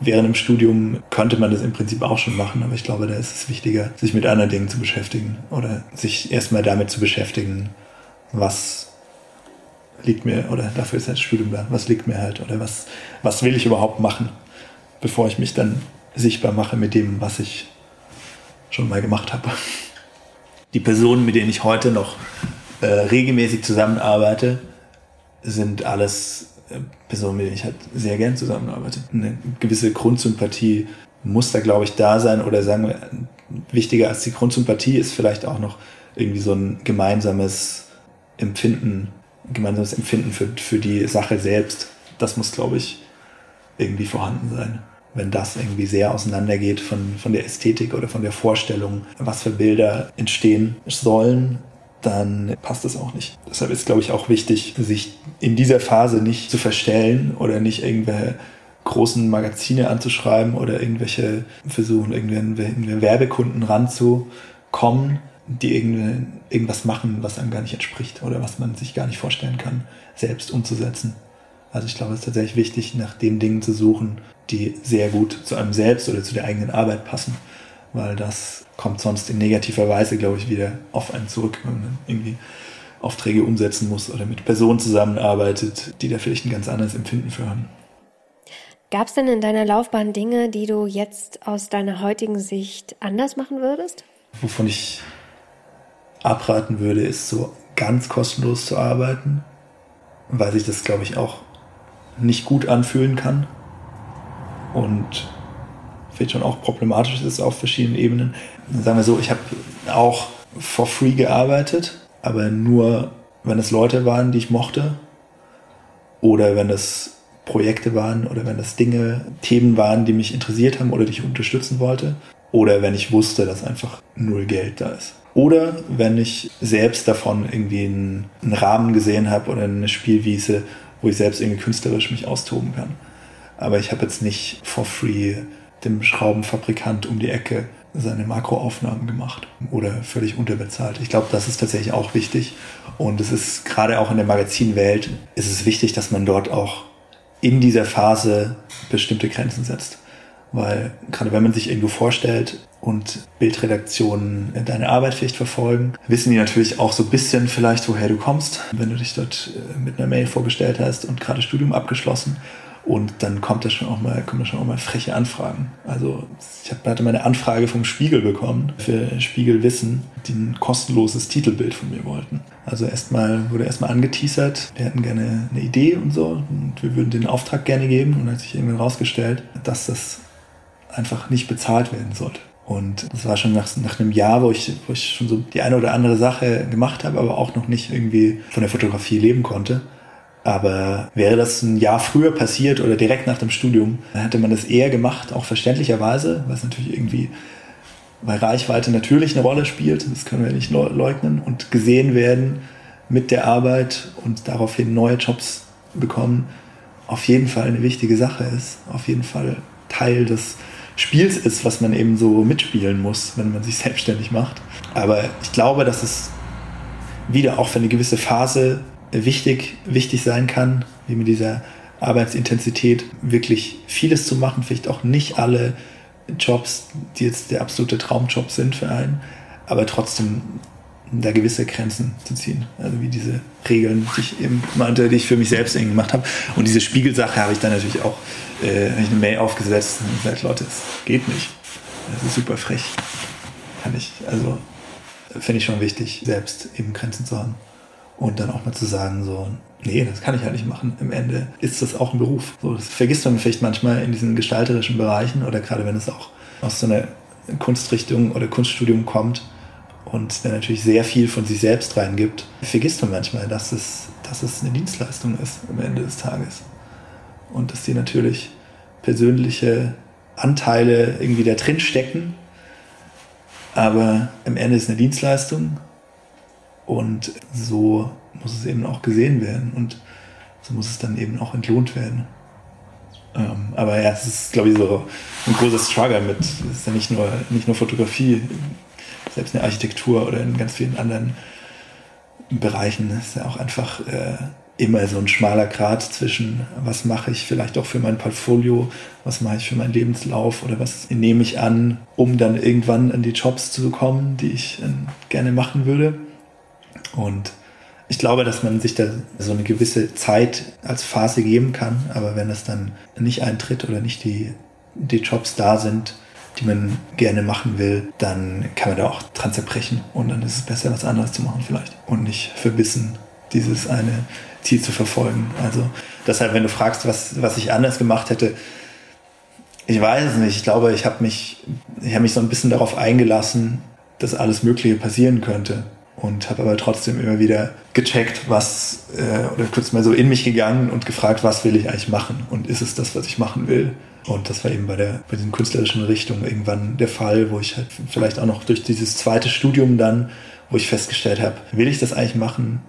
während dem Studium könnte man das im Prinzip auch schon machen, aber ich glaube, da ist es wichtiger, sich mit anderen Dingen zu beschäftigen oder sich erstmal damit zu beschäftigen, was liegt mir, oder dafür ist das Studium da, was liegt mir halt, oder was, was will ich überhaupt machen, bevor ich mich dann sichtbar mache mit dem, was ich schon mal gemacht habe die Personen, mit denen ich heute noch äh, regelmäßig zusammenarbeite, sind alles äh, Personen, mit denen ich halt sehr gern zusammenarbeite. Eine gewisse Grundsympathie muss da, glaube ich, da sein oder sagen wir, wichtiger als die Grundsympathie ist vielleicht auch noch irgendwie so ein gemeinsames Empfinden, gemeinsames Empfinden für, für die Sache selbst. Das muss, glaube ich, irgendwie vorhanden sein wenn das irgendwie sehr auseinandergeht von, von der Ästhetik oder von der Vorstellung, was für Bilder entstehen sollen, dann passt das auch nicht. Deshalb ist, glaube ich, auch wichtig, sich in dieser Phase nicht zu verstellen oder nicht irgendwelche großen Magazine anzuschreiben oder irgendwelche versuchen, irgendwelche Werbekunden ranzukommen, die irgendwas machen, was einem gar nicht entspricht oder was man sich gar nicht vorstellen kann, selbst umzusetzen. Also ich glaube, es ist tatsächlich wichtig, nach den Dingen zu suchen, die sehr gut zu einem selbst oder zu der eigenen Arbeit passen, weil das kommt sonst in negativer Weise, glaube ich, wieder auf einen zurück, wenn man irgendwie Aufträge umsetzen muss oder mit Personen zusammenarbeitet, die da vielleicht ein ganz anderes Empfinden für haben. Gab es denn in deiner Laufbahn Dinge, die du jetzt aus deiner heutigen Sicht anders machen würdest? Wovon ich abraten würde, ist so ganz kostenlos zu arbeiten, weil sich das, glaube ich, auch nicht gut anfühlen kann und vielleicht schon auch problematisch ist auf verschiedenen Ebenen. Sagen wir so, ich habe auch for free gearbeitet, aber nur, wenn es Leute waren, die ich mochte oder wenn es Projekte waren oder wenn es Dinge, Themen waren, die mich interessiert haben oder die ich unterstützen wollte oder wenn ich wusste, dass einfach null Geld da ist. Oder wenn ich selbst davon irgendwie einen Rahmen gesehen habe oder eine Spielwiese, wo ich selbst irgendwie künstlerisch mich austoben kann. Aber ich habe jetzt nicht for free dem Schraubenfabrikant um die Ecke seine Makroaufnahmen gemacht oder völlig unterbezahlt. Ich glaube, das ist tatsächlich auch wichtig. Und es ist gerade auch in der Magazinwelt ist es wichtig, dass man dort auch in dieser Phase bestimmte Grenzen setzt. Weil gerade wenn man sich irgendwo vorstellt und Bildredaktionen deine Arbeit vielleicht verfolgen, wissen die natürlich auch so ein bisschen vielleicht, woher du kommst, wenn du dich dort äh, mit einer Mail vorgestellt hast und gerade Studium abgeschlossen. Und dann kommt das schon auch mal, kommen da schon auch mal freche Anfragen. Also ich hatte mal eine Anfrage vom Spiegel bekommen für Spiegel Wissen, die ein kostenloses Titelbild von mir wollten. Also erstmal wurde erstmal angeteasert, wir hätten gerne eine Idee und so und wir würden den Auftrag gerne geben und hat sich irgendwann rausgestellt, dass das einfach nicht bezahlt werden sollte. Und das war schon nach, nach einem Jahr, wo ich, wo ich schon so die eine oder andere Sache gemacht habe, aber auch noch nicht irgendwie von der Fotografie leben konnte. Aber wäre das ein Jahr früher passiert oder direkt nach dem Studium, dann hätte man das eher gemacht, auch verständlicherweise, es natürlich irgendwie bei Reichweite natürlich eine Rolle spielt, das können wir nicht leugnen, und gesehen werden mit der Arbeit und daraufhin neue Jobs bekommen, auf jeden Fall eine wichtige Sache ist, auf jeden Fall Teil des Spiels ist, was man eben so mitspielen muss, wenn man sich selbstständig macht. Aber ich glaube, dass es wieder auch für eine gewisse Phase wichtig, wichtig sein kann, wie mit dieser Arbeitsintensität wirklich vieles zu machen, vielleicht auch nicht alle Jobs, die jetzt der absolute Traumjob sind für einen, aber trotzdem da gewisse Grenzen zu ziehen. Also wie diese Regeln, die ich eben meinte, die ich für mich selbst eben gemacht habe. Und diese Spiegelsache habe ich dann natürlich auch äh, eine Mail aufgesetzt und gesagt, Leute, es geht nicht. Das ist super frech. Kann ich. Also finde ich schon wichtig, selbst eben Grenzen zu haben. Und dann auch mal zu sagen, so, nee, das kann ich halt nicht machen. Im Ende ist das auch ein Beruf. So, das vergisst man vielleicht manchmal in diesen gestalterischen Bereichen oder gerade wenn es auch aus so einer Kunstrichtung oder Kunststudium kommt und der natürlich sehr viel von sich selbst reingibt, vergisst man manchmal, dass es, dass es eine Dienstleistung ist am Ende des Tages. Und dass die natürlich persönliche Anteile irgendwie da drin stecken. Aber am Ende ist eine Dienstleistung und so muss es eben auch gesehen werden und so muss es dann eben auch entlohnt werden. Ähm, aber ja, es ist, glaube ich, so ein großes Struggle mit, es ist ja nicht nur, nicht nur Fotografie, selbst in der Architektur oder in ganz vielen anderen Bereichen ist ja auch einfach äh, immer so ein schmaler Grad zwischen, was mache ich vielleicht auch für mein Portfolio, was mache ich für meinen Lebenslauf oder was nehme ich an, um dann irgendwann an die Jobs zu kommen, die ich äh, gerne machen würde. Und ich glaube, dass man sich da so eine gewisse Zeit als Phase geben kann, aber wenn es dann nicht eintritt oder nicht die, die Jobs da sind, die man gerne machen will, dann kann man da auch dran zerbrechen und dann ist es besser, was anderes zu machen vielleicht und nicht verbissen dieses eine Ziel zu verfolgen. Also deshalb, wenn du fragst, was, was ich anders gemacht hätte, ich weiß es nicht. Ich glaube, ich habe mich, ich hab mich so ein bisschen darauf eingelassen, dass alles Mögliche passieren könnte und habe aber trotzdem immer wieder gecheckt, was äh, oder kurz mal so in mich gegangen und gefragt, was will ich eigentlich machen und ist es das, was ich machen will? Und das war eben bei der bei den künstlerischen Richtungen irgendwann der Fall, wo ich halt vielleicht auch noch durch dieses zweite Studium dann, wo ich festgestellt habe, will ich das eigentlich machen?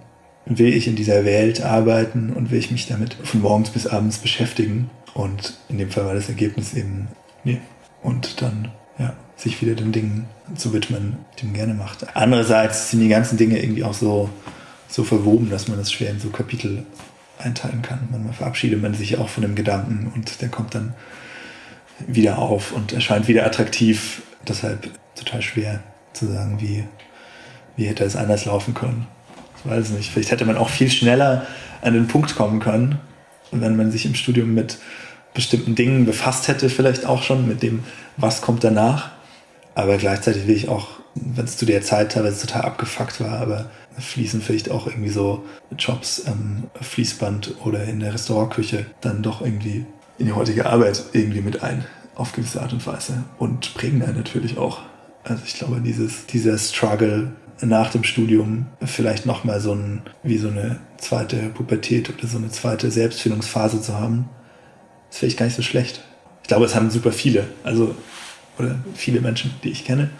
Will ich in dieser Welt arbeiten und will ich mich damit von morgens bis abends beschäftigen? Und in dem Fall war das Ergebnis eben nee. Und dann ja, sich wieder den Dingen zu widmen, die man gerne macht. Andererseits sind die ganzen Dinge irgendwie auch so, so verwoben, dass man das schwer in so Kapitel einteilen kann. Manchmal verabschiedet man sich auch von dem Gedanken und der kommt dann wieder auf und erscheint wieder attraktiv. Deshalb total schwer zu sagen, wie, wie hätte es anders laufen können. Ich weiß nicht. Vielleicht hätte man auch viel schneller an den Punkt kommen können, wenn man sich im Studium mit bestimmten Dingen befasst hätte, vielleicht auch schon mit dem, was kommt danach. Aber gleichzeitig will ich auch, wenn es zu der Zeit teilweise total abgefuckt war, aber fließen vielleicht auch irgendwie so Jobs am Fließband oder in der Restaurantküche dann doch irgendwie in die heutige Arbeit irgendwie mit ein, auf gewisse Art und Weise. Und prägen dann natürlich auch. Also ich glaube, dieses, dieser Struggle nach dem Studium vielleicht nochmal so ein, wie so eine zweite Pubertät oder so eine zweite Selbstfindungsphase zu haben, ist vielleicht gar nicht so schlecht. Ich glaube, es haben super viele, also, oder viele Menschen, die ich kenne,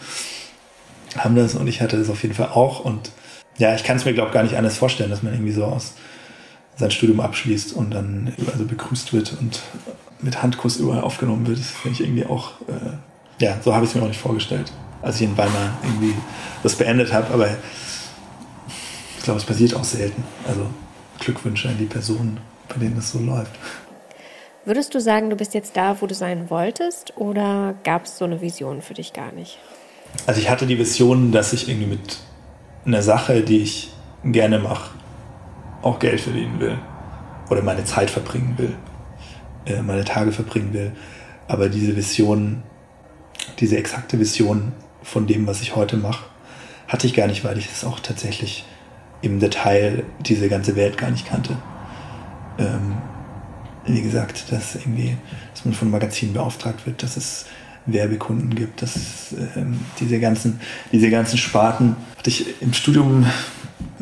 haben das und ich hatte das auf jeden Fall auch. Und ja, ich kann es mir, glaube ich, gar nicht anders vorstellen, dass man irgendwie so aus sein Studium abschließt und dann überall so begrüßt wird und mit Handkuss überall aufgenommen wird. Das finde ich irgendwie auch, äh, ja, so habe ich es mir auch nicht vorgestellt, als ich in Weimar irgendwie das beendet habe. Aber ich glaube, es passiert auch selten. Also Glückwünsche an die Personen, bei denen das so läuft. Würdest du sagen, du bist jetzt da, wo du sein wolltest, oder gab es so eine Vision für dich gar nicht? Also ich hatte die Vision, dass ich irgendwie mit einer Sache, die ich gerne mache, auch Geld verdienen will oder meine Zeit verbringen will, äh, meine Tage verbringen will. Aber diese Vision, diese exakte Vision von dem, was ich heute mache, hatte ich gar nicht, weil ich es auch tatsächlich im Detail diese ganze Welt gar nicht kannte. Ähm, wie gesagt, dass irgendwie, dass man von Magazinen beauftragt wird, dass es Werbekunden gibt, dass ähm, diese ganzen, diese ganzen Sparten hatte ich im Studium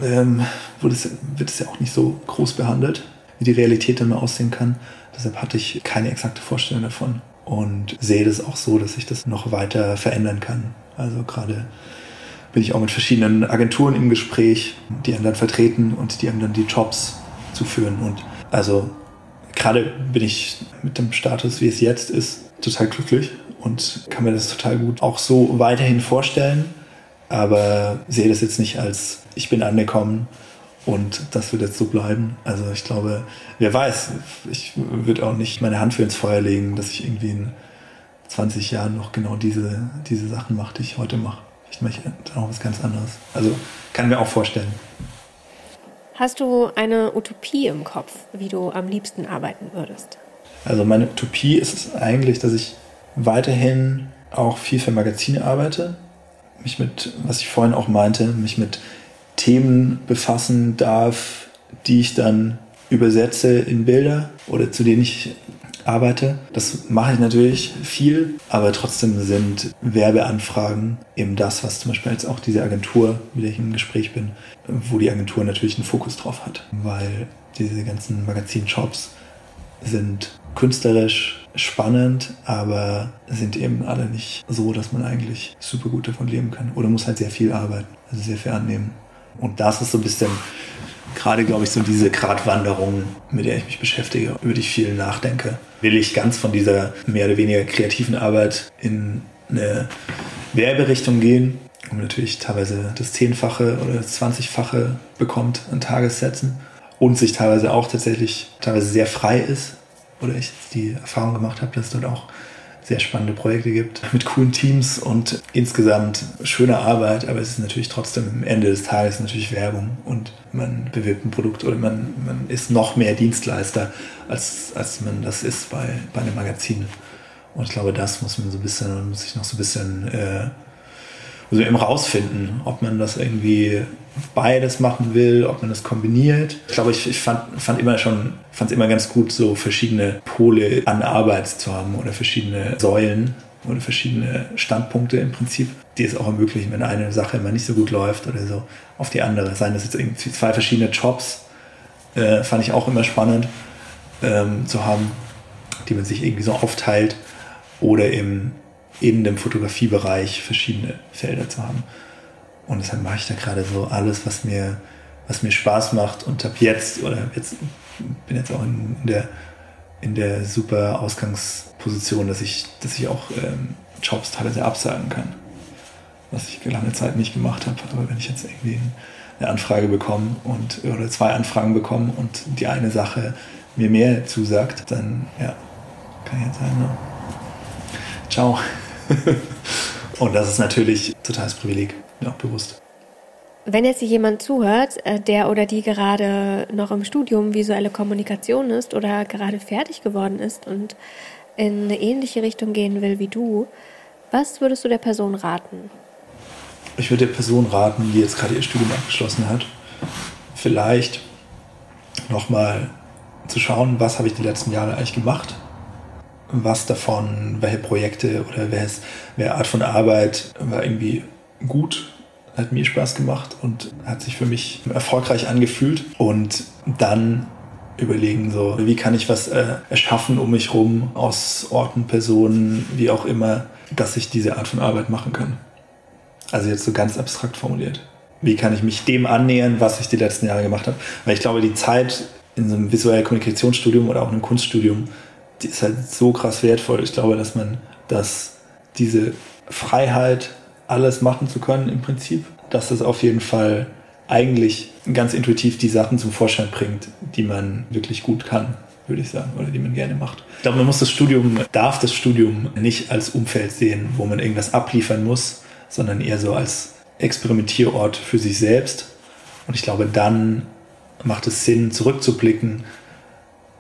ähm, es, wird es ja auch nicht so groß behandelt, wie die Realität dann mal aussehen kann. Deshalb hatte ich keine exakte Vorstellung davon und sehe das auch so, dass ich das noch weiter verändern kann. Also gerade bin ich auch mit verschiedenen Agenturen im Gespräch, die einen dann vertreten und die einem dann die Jobs zuführen. Und also gerade bin ich mit dem Status, wie es jetzt ist, total glücklich und kann mir das total gut auch so weiterhin vorstellen, aber sehe das jetzt nicht als ich bin angekommen und das wird jetzt so bleiben. Also ich glaube, wer weiß, ich würde auch nicht meine Hand für ins Feuer legen, dass ich irgendwie in 20 Jahren noch genau diese, diese Sachen mache, die ich heute mache. Ich möchte dann auch was ganz anderes. Also kann mir auch vorstellen. Hast du eine Utopie im Kopf, wie du am liebsten arbeiten würdest? Also meine Utopie ist es eigentlich, dass ich weiterhin auch viel für Magazine arbeite. Mich mit, was ich vorhin auch meinte, mich mit Themen befassen darf, die ich dann übersetze in Bilder oder zu denen ich arbeite. Das mache ich natürlich viel, aber trotzdem sind Werbeanfragen eben das, was zum Beispiel jetzt auch diese Agentur, mit der ich im Gespräch bin, wo die Agentur natürlich einen Fokus drauf hat, weil diese ganzen Magazinshops sind künstlerisch spannend, aber sind eben alle nicht so, dass man eigentlich super gut davon leben kann. Oder muss halt sehr viel arbeiten, also sehr viel annehmen. Und das ist so ein bisschen gerade, glaube ich, so diese Gratwanderung, mit der ich mich beschäftige, über die ich viel nachdenke. Will ich ganz von dieser mehr oder weniger kreativen Arbeit in eine Werberichtung gehen, wo man natürlich teilweise das Zehnfache oder das Zwanzigfache bekommt an Tagessätzen und sich teilweise auch tatsächlich teilweise sehr frei ist. Oder ich die Erfahrung gemacht habe, dass dort auch sehr spannende Projekte gibt mit coolen Teams und insgesamt schöne Arbeit, aber es ist natürlich trotzdem am Ende des Tages natürlich Werbung und man bewirbt ein Produkt oder man, man ist noch mehr Dienstleister, als, als man das ist bei, bei einem Magazin. Und ich glaube, das muss man so ein bisschen, muss ich noch so ein bisschen äh, also eben rausfinden, ob man das irgendwie beides machen will, ob man das kombiniert. Ich glaube, ich, ich fand, fand immer schon, fand es immer ganz gut, so verschiedene Pole an Arbeit zu haben oder verschiedene Säulen oder verschiedene Standpunkte im Prinzip, die es auch ermöglichen, wenn eine Sache immer nicht so gut läuft oder so, auf die andere. Seien das jetzt irgendwie zwei verschiedene Jobs, äh, fand ich auch immer spannend ähm, zu haben, die man sich irgendwie so aufteilt oder eben in dem Fotografiebereich verschiedene Felder zu haben. Und deshalb mache ich da gerade so alles, was mir, was mir Spaß macht und ab jetzt, oder jetzt bin jetzt auch in, der, in der super Ausgangsposition, dass ich, dass ich auch ähm, Jobs teilweise absagen kann. Was ich lange Zeit nicht gemacht habe. Aber wenn ich jetzt irgendwie eine Anfrage bekomme und oder zwei Anfragen bekomme und die eine Sache mir mehr zusagt, dann ja, kann ich jetzt sagen, no. ciao. und das ist natürlich totales Privileg, mir auch bewusst. Wenn jetzt jemand zuhört, äh, der oder die gerade noch im Studium visuelle Kommunikation ist oder gerade fertig geworden ist und in eine ähnliche Richtung gehen will wie du, was würdest du der Person raten? Ich würde der Person raten, die jetzt gerade ihr Studium abgeschlossen hat, vielleicht nochmal zu schauen, was habe ich die letzten Jahre eigentlich gemacht was davon, welche Projekte oder welche Art von Arbeit war irgendwie gut, hat mir Spaß gemacht und hat sich für mich erfolgreich angefühlt. Und dann überlegen, so, wie kann ich was äh, erschaffen um mich rum, aus Orten, Personen, wie auch immer, dass ich diese Art von Arbeit machen kann. Also jetzt so ganz abstrakt formuliert. Wie kann ich mich dem annähern, was ich die letzten Jahre gemacht habe? Weil ich glaube, die Zeit in so einem visuellen Kommunikationsstudium oder auch einem Kunststudium die ist halt so krass wertvoll. Ich glaube, dass man, dass diese Freiheit, alles machen zu können im Prinzip, dass das auf jeden Fall eigentlich ganz intuitiv die Sachen zum Vorschein bringt, die man wirklich gut kann. würde ich sagen, oder die man gerne macht. Ich glaube, man muss das Studium, darf das Studium nicht als Umfeld sehen, wo man irgendwas abliefern muss, sondern eher so als Experimentierort für sich selbst. Und ich glaube, dann macht es Sinn, zurückzublicken,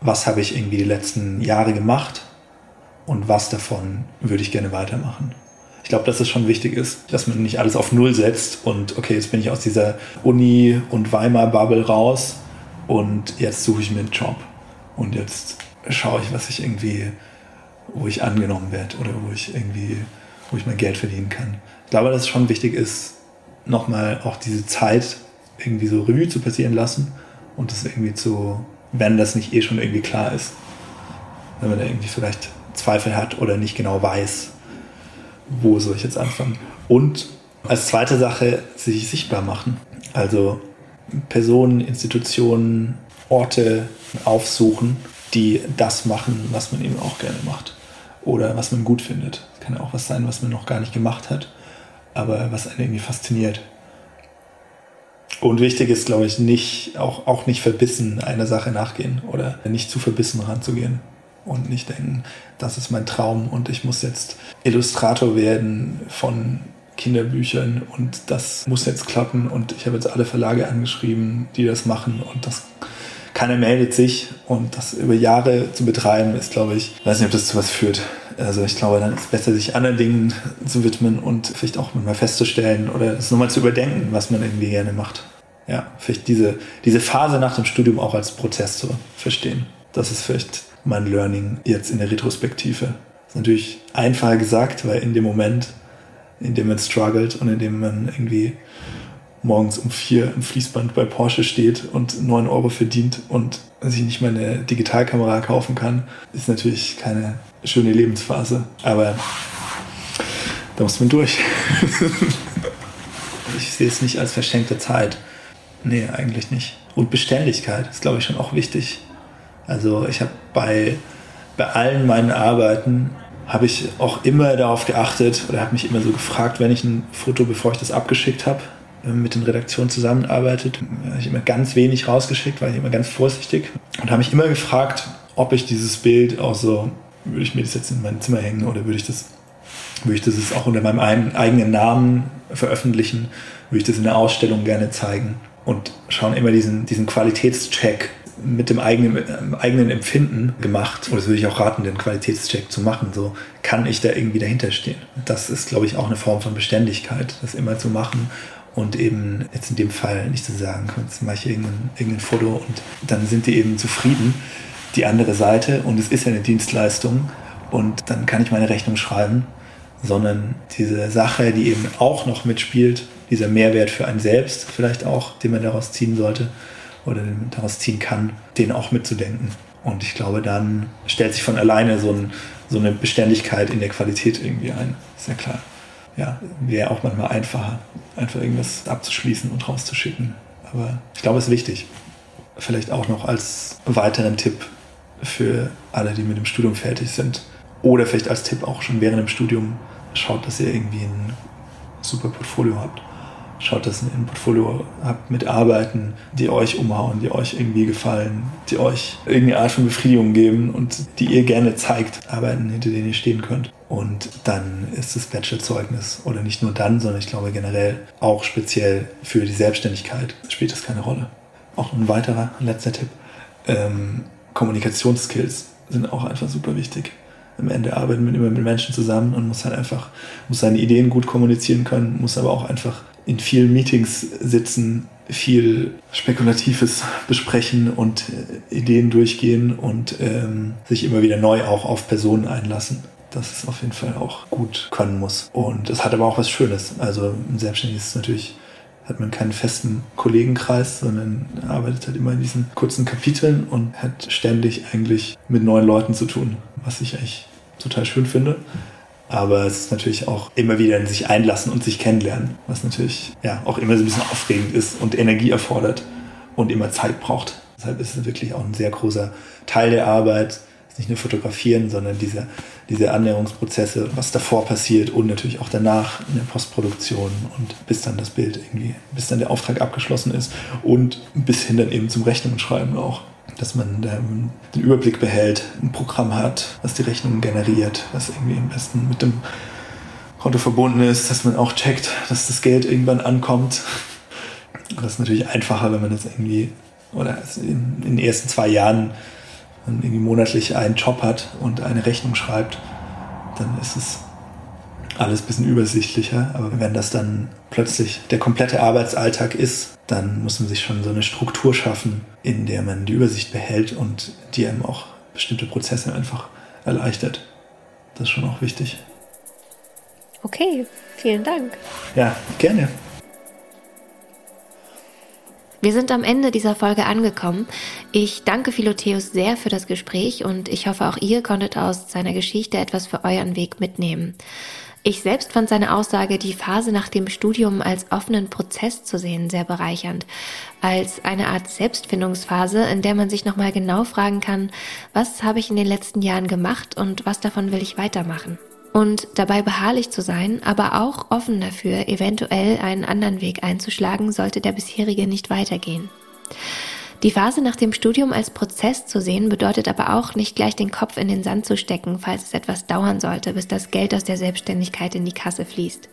was habe ich irgendwie die letzten Jahre gemacht und was davon würde ich gerne weitermachen. Ich glaube, dass es schon wichtig ist, dass man nicht alles auf Null setzt und okay, jetzt bin ich aus dieser Uni- und Weimar-Bubble raus und jetzt suche ich mir einen Job und jetzt schaue ich, was ich irgendwie, wo ich angenommen werde oder wo ich irgendwie, wo ich mein Geld verdienen kann. Ich glaube, dass es schon wichtig ist, nochmal auch diese Zeit irgendwie so Revue zu passieren lassen und das irgendwie zu, wenn das nicht eh schon irgendwie klar ist, wenn man da irgendwie vielleicht Zweifel hat oder nicht genau weiß, wo soll ich jetzt anfangen. Und als zweite Sache sich sichtbar machen. Also Personen, Institutionen, Orte aufsuchen, die das machen, was man eben auch gerne macht. Oder was man gut findet. Das kann ja auch was sein, was man noch gar nicht gemacht hat, aber was einen irgendwie fasziniert. Und wichtig ist, glaube ich, nicht, auch, auch nicht verbissen einer Sache nachgehen oder nicht zu verbissen ranzugehen und nicht denken, das ist mein Traum und ich muss jetzt Illustrator werden von Kinderbüchern und das muss jetzt klappen und ich habe jetzt alle Verlage angeschrieben, die das machen und das keiner meldet sich und das über Jahre zu betreiben ist, glaube ich, weiß nicht, ob das zu was führt. Also ich glaube, dann ist es besser, sich anderen Dingen zu widmen und vielleicht auch mal festzustellen oder es nochmal zu überdenken, was man irgendwie gerne macht. Ja, vielleicht diese, diese Phase nach dem Studium auch als Prozess zu verstehen. Das ist vielleicht mein Learning jetzt in der Retrospektive. Das ist natürlich einfacher gesagt, weil in dem Moment, in dem man struggelt und in dem man irgendwie morgens um vier im Fließband bei Porsche steht und neun Euro verdient und sich nicht mal eine Digitalkamera kaufen kann, ist natürlich keine schöne Lebensphase. Aber da muss man durch. ich sehe es nicht als verschenkte Zeit. Nee, eigentlich nicht. Und Beständigkeit ist, glaube ich, schon auch wichtig. Also ich habe bei, bei allen meinen Arbeiten habe ich auch immer darauf geachtet oder habe mich immer so gefragt, wenn ich ein Foto, bevor ich das abgeschickt habe, äh, mit den Redaktionen zusammenarbeitet, habe ich immer ganz wenig rausgeschickt, war ich immer ganz vorsichtig und habe mich immer gefragt, ob ich dieses Bild auch so, würde ich mir das jetzt in mein Zimmer hängen oder würde ich das, würde ich das auch unter meinem eigenen Namen veröffentlichen, würde ich das in der Ausstellung gerne zeigen und schauen immer diesen, diesen Qualitätscheck mit dem eigenen, äh, eigenen Empfinden gemacht. Und das würde ich auch raten, den Qualitätscheck zu machen. So kann ich da irgendwie dahinter stehen. Das ist, glaube ich, auch eine Form von Beständigkeit, das immer zu machen und eben jetzt in dem Fall nicht zu sagen, jetzt mache ich irgendein, irgendein Foto und dann sind die eben zufrieden, die andere Seite und es ist ja eine Dienstleistung und dann kann ich meine Rechnung schreiben, sondern diese Sache, die eben auch noch mitspielt, dieser Mehrwert für einen selbst vielleicht auch, den man daraus ziehen sollte oder den man daraus ziehen kann, den auch mitzudenken. Und ich glaube, dann stellt sich von alleine so, ein, so eine Beständigkeit in der Qualität irgendwie ein. Ist ja klar ja, wäre auch manchmal einfacher, einfach irgendwas abzuschließen und rauszuschicken. Aber ich glaube, es ist wichtig. Vielleicht auch noch als weiteren Tipp für alle, die mit dem Studium fertig sind. Oder vielleicht als Tipp auch schon während dem Studium, schaut, dass ihr irgendwie ein super Portfolio habt. Schaut, dass ihr ein Portfolio habt mit Arbeiten, die euch umhauen, die euch irgendwie gefallen, die euch irgendeine Art von Befriedigung geben und die ihr gerne zeigt. Arbeiten, hinter denen ihr stehen könnt. Und dann ist das Bachelorzeugnis, oder nicht nur dann, sondern ich glaube generell auch speziell für die Selbstständigkeit spielt das keine Rolle. Auch ein weiterer, letzter Tipp. Ähm, Kommunikationsskills sind auch einfach super wichtig. Am Ende arbeitet man immer mit Menschen zusammen und muss halt einfach, muss seine Ideen gut kommunizieren können, muss aber auch einfach in vielen Meetings sitzen, viel Spekulatives besprechen und äh, Ideen durchgehen und ähm, sich immer wieder neu auch auf Personen einlassen dass es auf jeden Fall auch gut können muss. Und es hat aber auch was Schönes. Also ein Selbstständiges ist natürlich hat man keinen festen Kollegenkreis, sondern arbeitet halt immer in diesen kurzen Kapiteln und hat ständig eigentlich mit neuen Leuten zu tun, was ich eigentlich total schön finde. Aber es ist natürlich auch immer wieder in sich einlassen und sich kennenlernen, was natürlich ja auch immer so ein bisschen aufregend ist und Energie erfordert und immer Zeit braucht. Deshalb ist es wirklich auch ein sehr großer Teil der Arbeit, nicht nur fotografieren, sondern diese, diese Annäherungsprozesse, was davor passiert und natürlich auch danach in der Postproduktion und bis dann das Bild irgendwie, bis dann der Auftrag abgeschlossen ist und bis hin dann eben zum Rechnungsschreiben auch. dass man den Überblick behält, ein Programm hat, was die Rechnungen generiert, was irgendwie am besten mit dem Konto verbunden ist, dass man auch checkt, dass das Geld irgendwann ankommt. Das ist natürlich einfacher, wenn man das irgendwie, oder in den ersten zwei Jahren man irgendwie monatlich einen Job hat und eine Rechnung schreibt, dann ist es alles ein bisschen übersichtlicher. Aber wenn das dann plötzlich der komplette Arbeitsalltag ist, dann muss man sich schon so eine Struktur schaffen, in der man die Übersicht behält und die einem auch bestimmte Prozesse einfach erleichtert. Das ist schon auch wichtig. Okay, vielen Dank. Ja, gerne. Wir sind am Ende dieser Folge angekommen. Ich danke Philotheus sehr für das Gespräch und ich hoffe auch ihr konntet aus seiner Geschichte etwas für euren Weg mitnehmen. Ich selbst fand seine Aussage, die Phase nach dem Studium als offenen Prozess zu sehen, sehr bereichernd. Als eine Art Selbstfindungsphase, in der man sich nochmal genau fragen kann, was habe ich in den letzten Jahren gemacht und was davon will ich weitermachen und dabei beharrlich zu sein, aber auch offen dafür, eventuell einen anderen Weg einzuschlagen, sollte der bisherige nicht weitergehen. Die Phase nach dem Studium als Prozess zu sehen, bedeutet aber auch nicht gleich den Kopf in den Sand zu stecken, falls es etwas dauern sollte, bis das Geld aus der Selbstständigkeit in die Kasse fließt.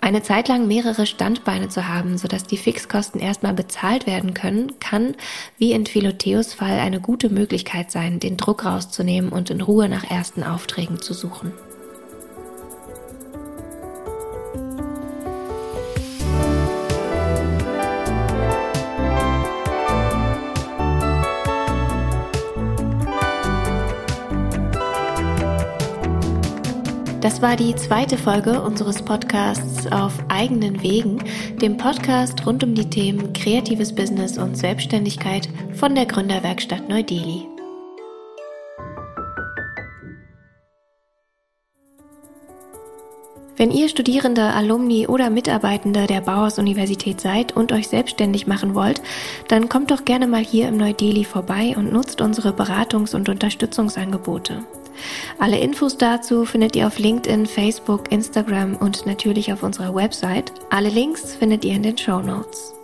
Eine Zeit lang mehrere Standbeine zu haben, sodass die Fixkosten erstmal bezahlt werden können, kann, wie in Philotheus Fall, eine gute Möglichkeit sein, den Druck rauszunehmen und in Ruhe nach ersten Aufträgen zu suchen. Das war die zweite Folge unseres Podcasts auf eigenen Wegen, dem Podcast rund um die Themen kreatives Business und Selbstständigkeit von der Gründerwerkstatt Neu-Delhi. Wenn ihr Studierende, Alumni oder Mitarbeitende der Bauhaus Universität seid und euch selbstständig machen wollt, dann kommt doch gerne mal hier im Neu-Delhi vorbei und nutzt unsere Beratungs- und Unterstützungsangebote. Alle Infos dazu findet ihr auf LinkedIn, Facebook, Instagram und natürlich auf unserer Website. Alle Links findet ihr in den Show Notes.